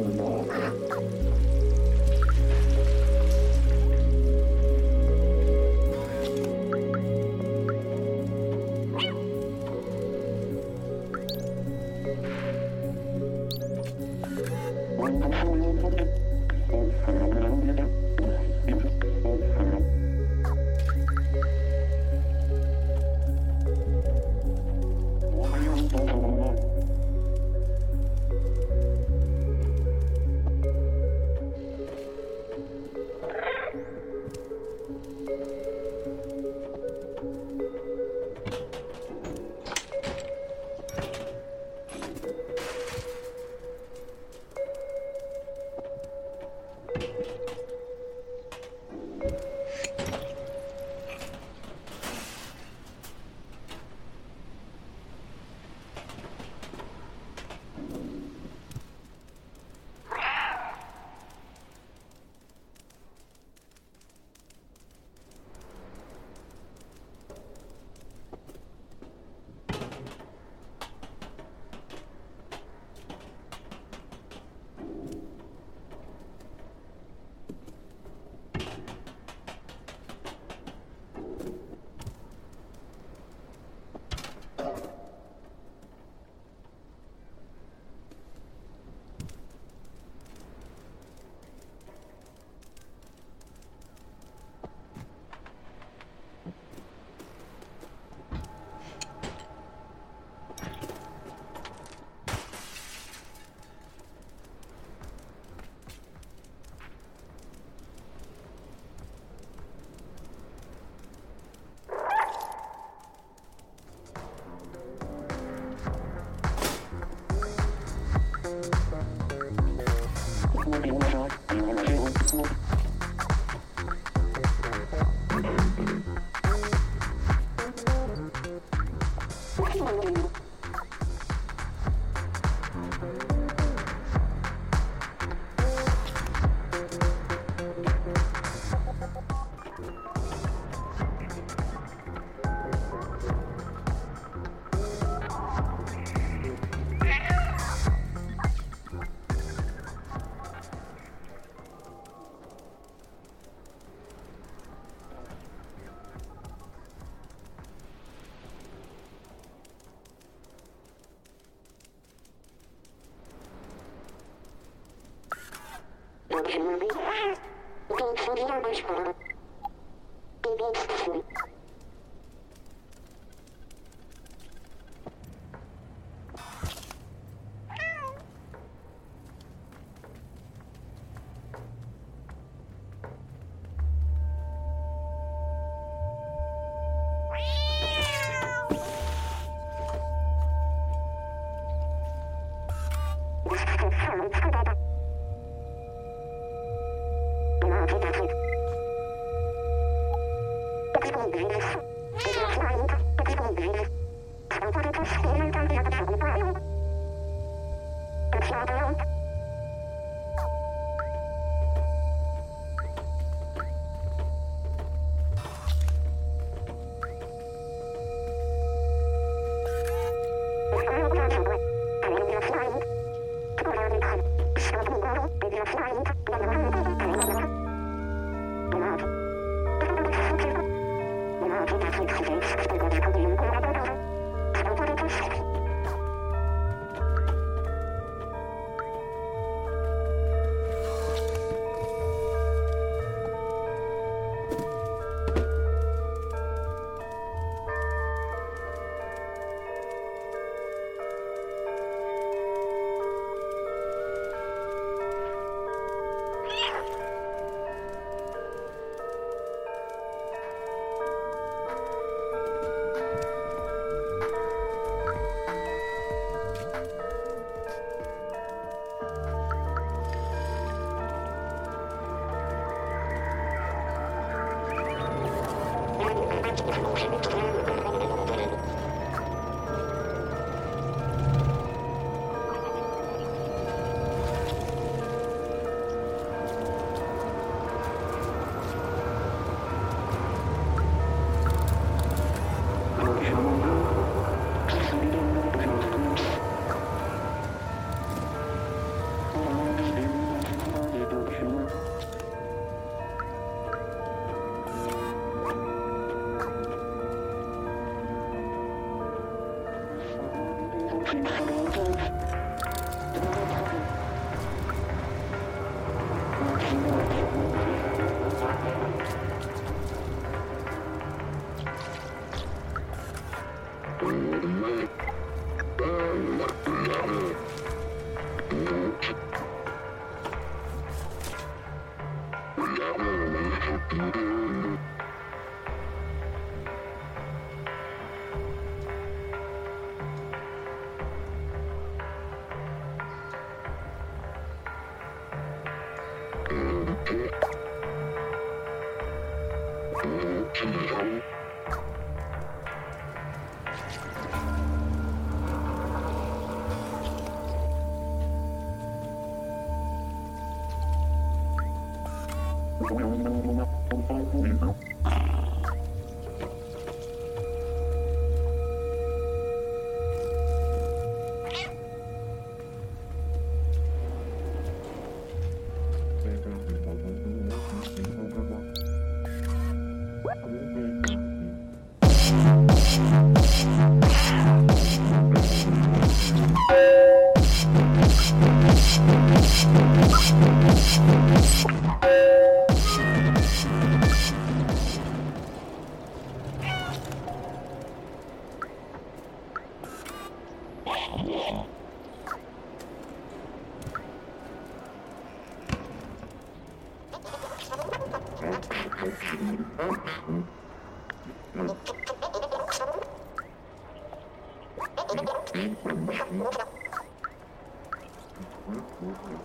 思う。Thank you. Bye. Thank you. 嗯。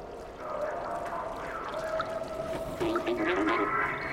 好的好的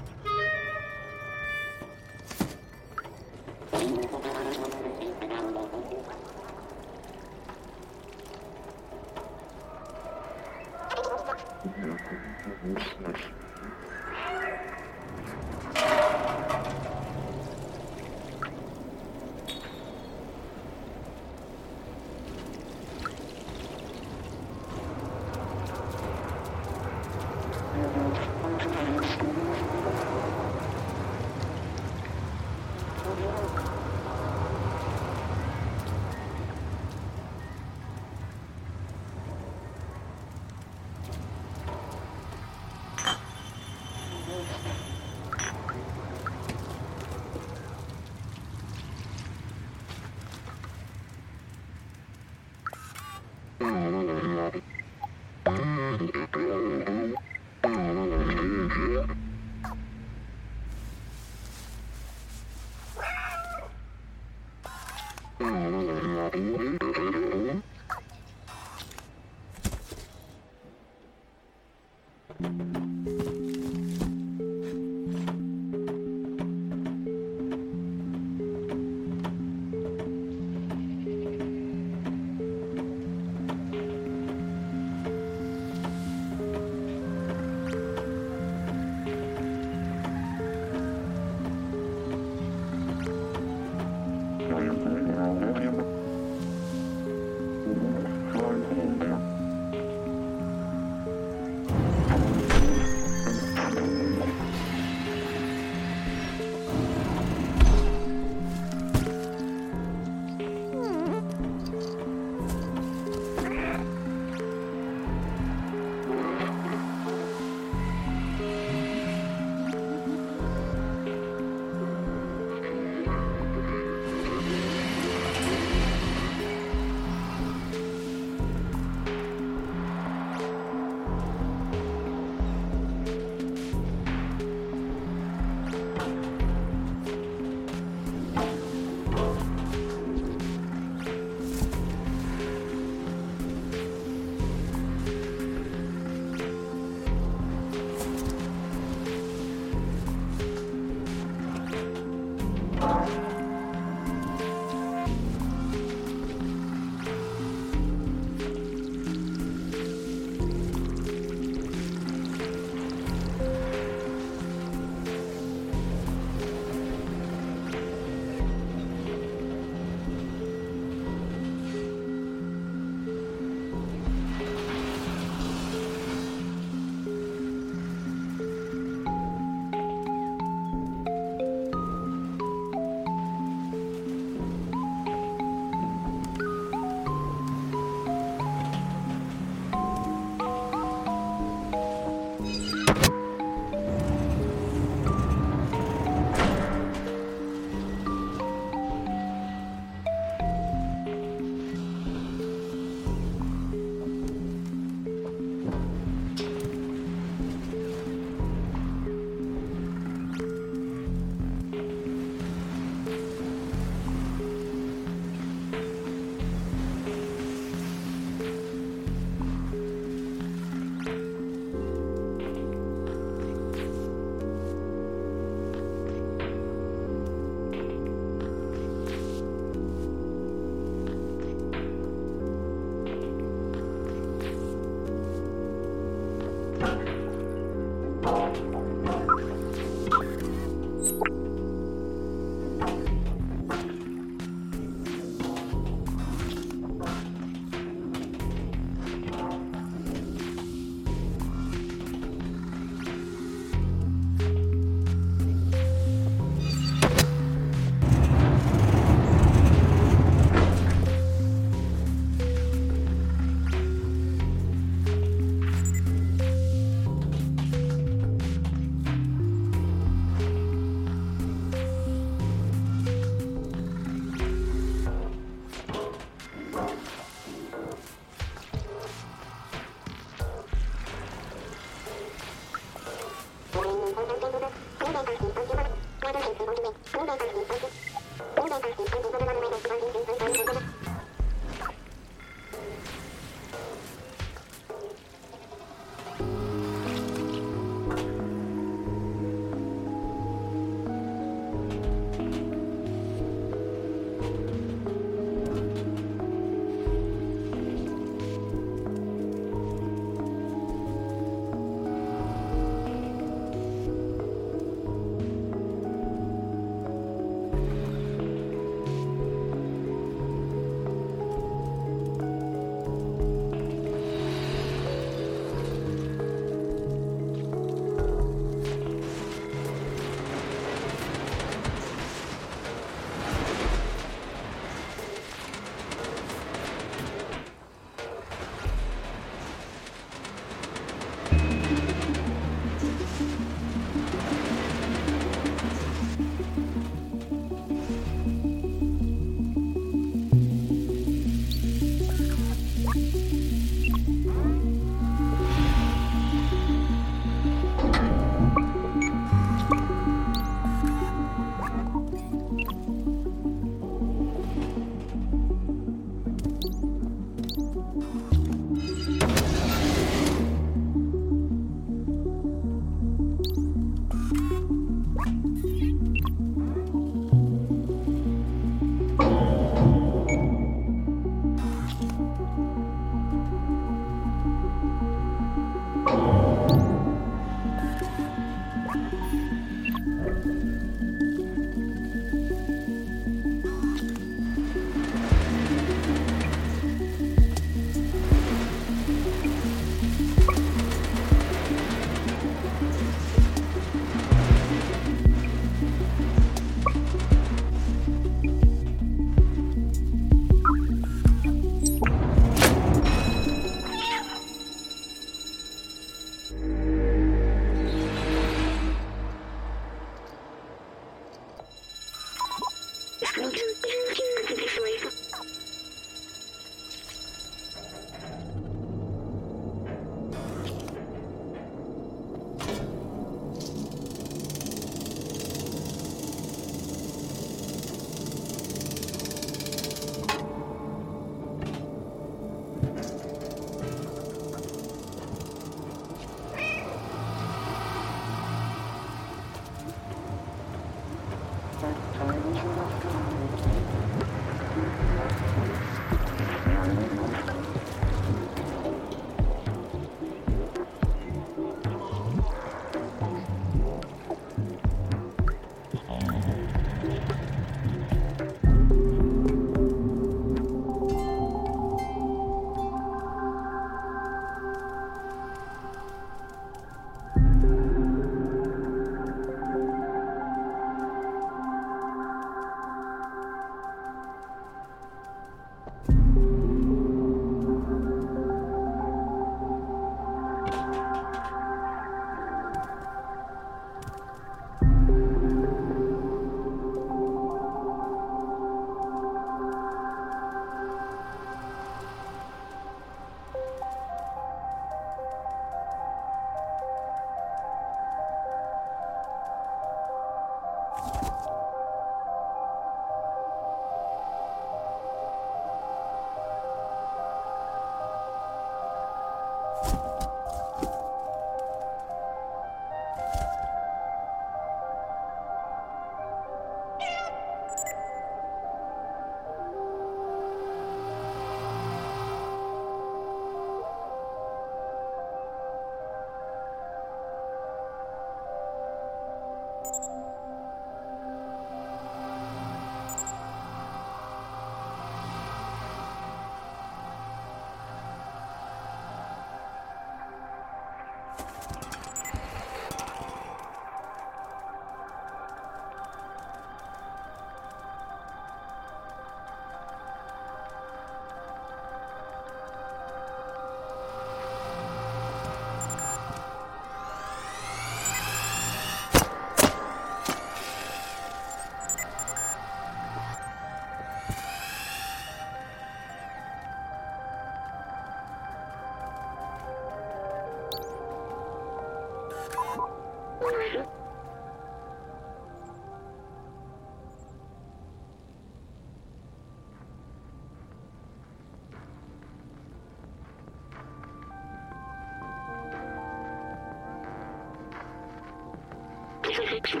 social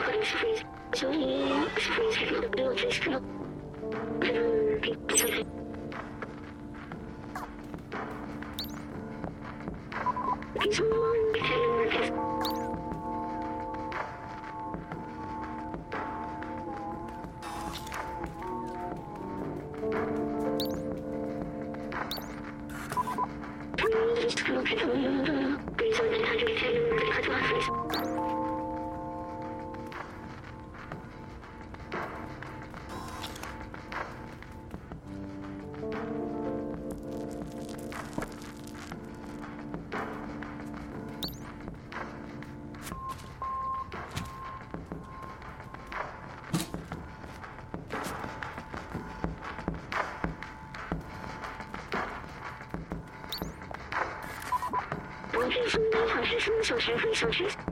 Solution, solution.